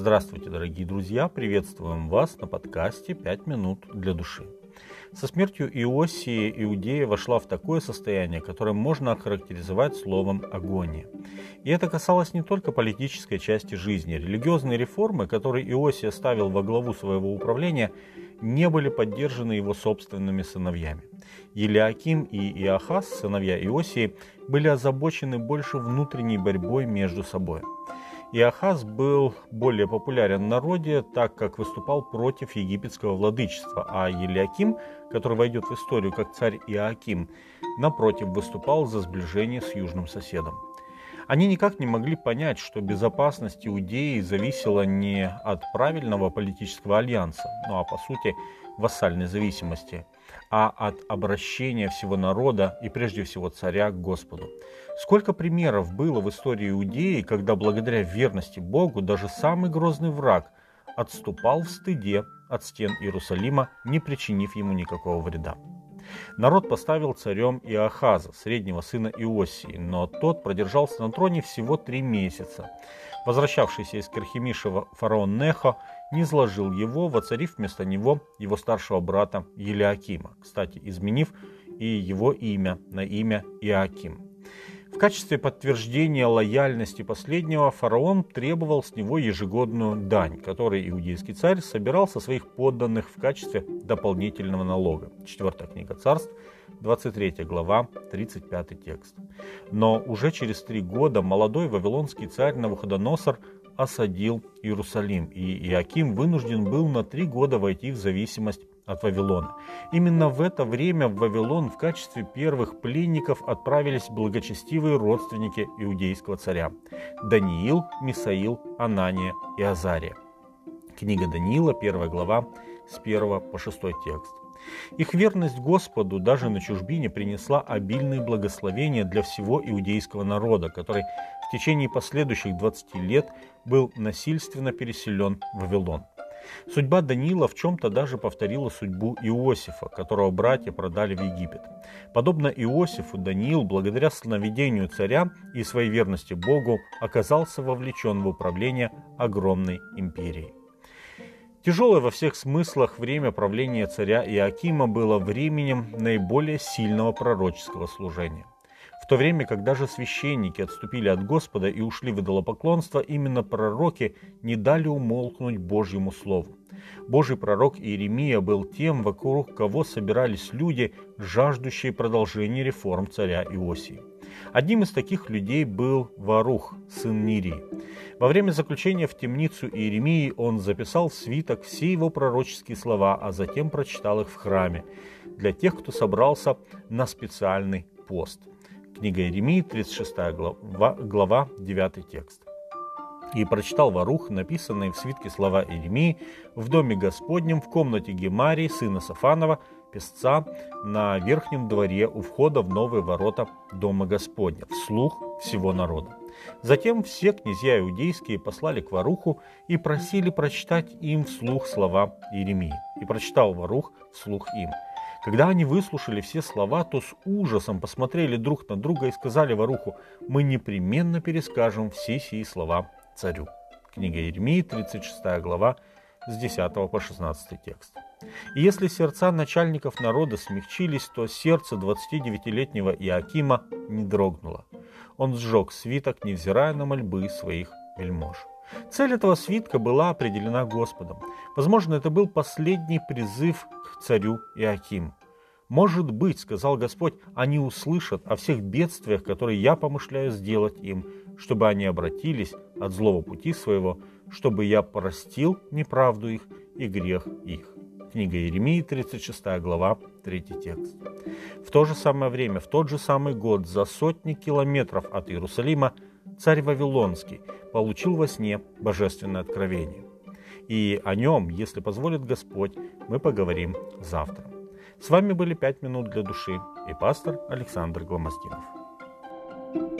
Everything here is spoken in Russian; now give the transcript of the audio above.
Здравствуйте, дорогие друзья! Приветствуем вас на подкасте «Пять минут для души». Со смертью Иосии Иудея вошла в такое состояние, которое можно охарактеризовать словом «агония». И это касалось не только политической части жизни. Религиозные реформы, которые Иосия ставил во главу своего управления, не были поддержаны его собственными сыновьями. Елиаким и Иохас, сыновья Иосии, были озабочены больше внутренней борьбой между собой – Иохаз был более популярен в народе, так как выступал против египетского владычества, а Елиаким, который войдет в историю как царь Иоаким, напротив, выступал за сближение с южным соседом. Они никак не могли понять, что безопасность Иудеи зависела не от правильного политического альянса, ну а по сути вассальной зависимости, а от обращения всего народа и прежде всего царя к Господу. Сколько примеров было в истории Иудеи, когда благодаря верности Богу даже самый грозный враг отступал в стыде от стен Иерусалима, не причинив ему никакого вреда. Народ поставил царем Иохаза, среднего сына Иосии, но тот продержался на троне всего три месяца. Возвращавшийся из Керхимишева фараон Нехо не изложил его, воцарив вместо него его старшего брата Елиакима, кстати, изменив и его имя на имя Иоаким. В качестве подтверждения лояльности последнего фараон требовал с него ежегодную дань, которую иудейский царь собирал со своих подданных в качестве дополнительного налога. Четвертая книга царств, 23 глава, 35 текст. Но уже через три года молодой вавилонский царь Навуходоносор осадил Иерусалим, и Иаким вынужден был на три года войти в зависимость от Вавилона. Именно в это время в Вавилон в качестве первых пленников отправились благочестивые родственники иудейского царя – Даниил, Мисаил, Анания и Азария. Книга Даниила, первая глава, с 1 по 6 текст. Их верность Господу даже на чужбине принесла обильные благословения для всего иудейского народа, который в течение последующих 20 лет был насильственно переселен в Вавилон. Судьба Даниила в чем-то даже повторила судьбу Иосифа, которого братья продали в Египет. Подобно Иосифу, Даниил, благодаря сновидению царя и своей верности Богу, оказался вовлечен в управление огромной империей. Тяжелое во всех смыслах время правления царя Иакима было временем наиболее сильного пророческого служения. В то время как даже священники отступили от Господа и ушли в идолопоклонство, именно пророки не дали умолкнуть Божьему Слову. Божий пророк Иеремия был тем, вокруг кого собирались люди, жаждущие продолжения реформ царя Иосии. Одним из таких людей был Варух, сын Нирии. Во время заключения в темницу Иеремии он записал в свиток все его пророческие слова, а затем прочитал их в храме для тех, кто собрался на специальный пост. Книга Иеремии, 36 глава, глава 9 текст. И прочитал Варух, написанные в свитке слова Иеремии, в доме Господнем, в комнате Гемарии, сына Сафанова, песца, на верхнем дворе у входа в новые ворота дома Господня, вслух всего народа. Затем все князья иудейские послали к Варуху и просили прочитать им вслух слова Иеремии. И прочитал Варух вслух им – когда они выслушали все слова, то с ужасом посмотрели друг на друга и сказали Варуху, мы непременно перескажем все сии слова царю. Книга Еремии, 36 глава, с 10 по 16 текст. И если сердца начальников народа смягчились, то сердце 29-летнего Иакима не дрогнуло. Он сжег свиток, невзирая на мольбы своих вельмож. Цель этого свитка была определена Господом. Возможно, это был последний призыв к царю Иакиму. «Может быть, — сказал Господь, — они услышат о всех бедствиях, которые я помышляю сделать им, чтобы они обратились от злого пути своего, чтобы я простил неправду их и грех их». Книга Иеремии, 36 глава, 3 текст. В то же самое время, в тот же самый год, за сотни километров от Иерусалима, царь Вавилонский получил во сне божественное откровение. И о нем, если позволит Господь, мы поговорим завтра. С вами были «Пять минут для души» и пастор Александр Гломоздинов. thank you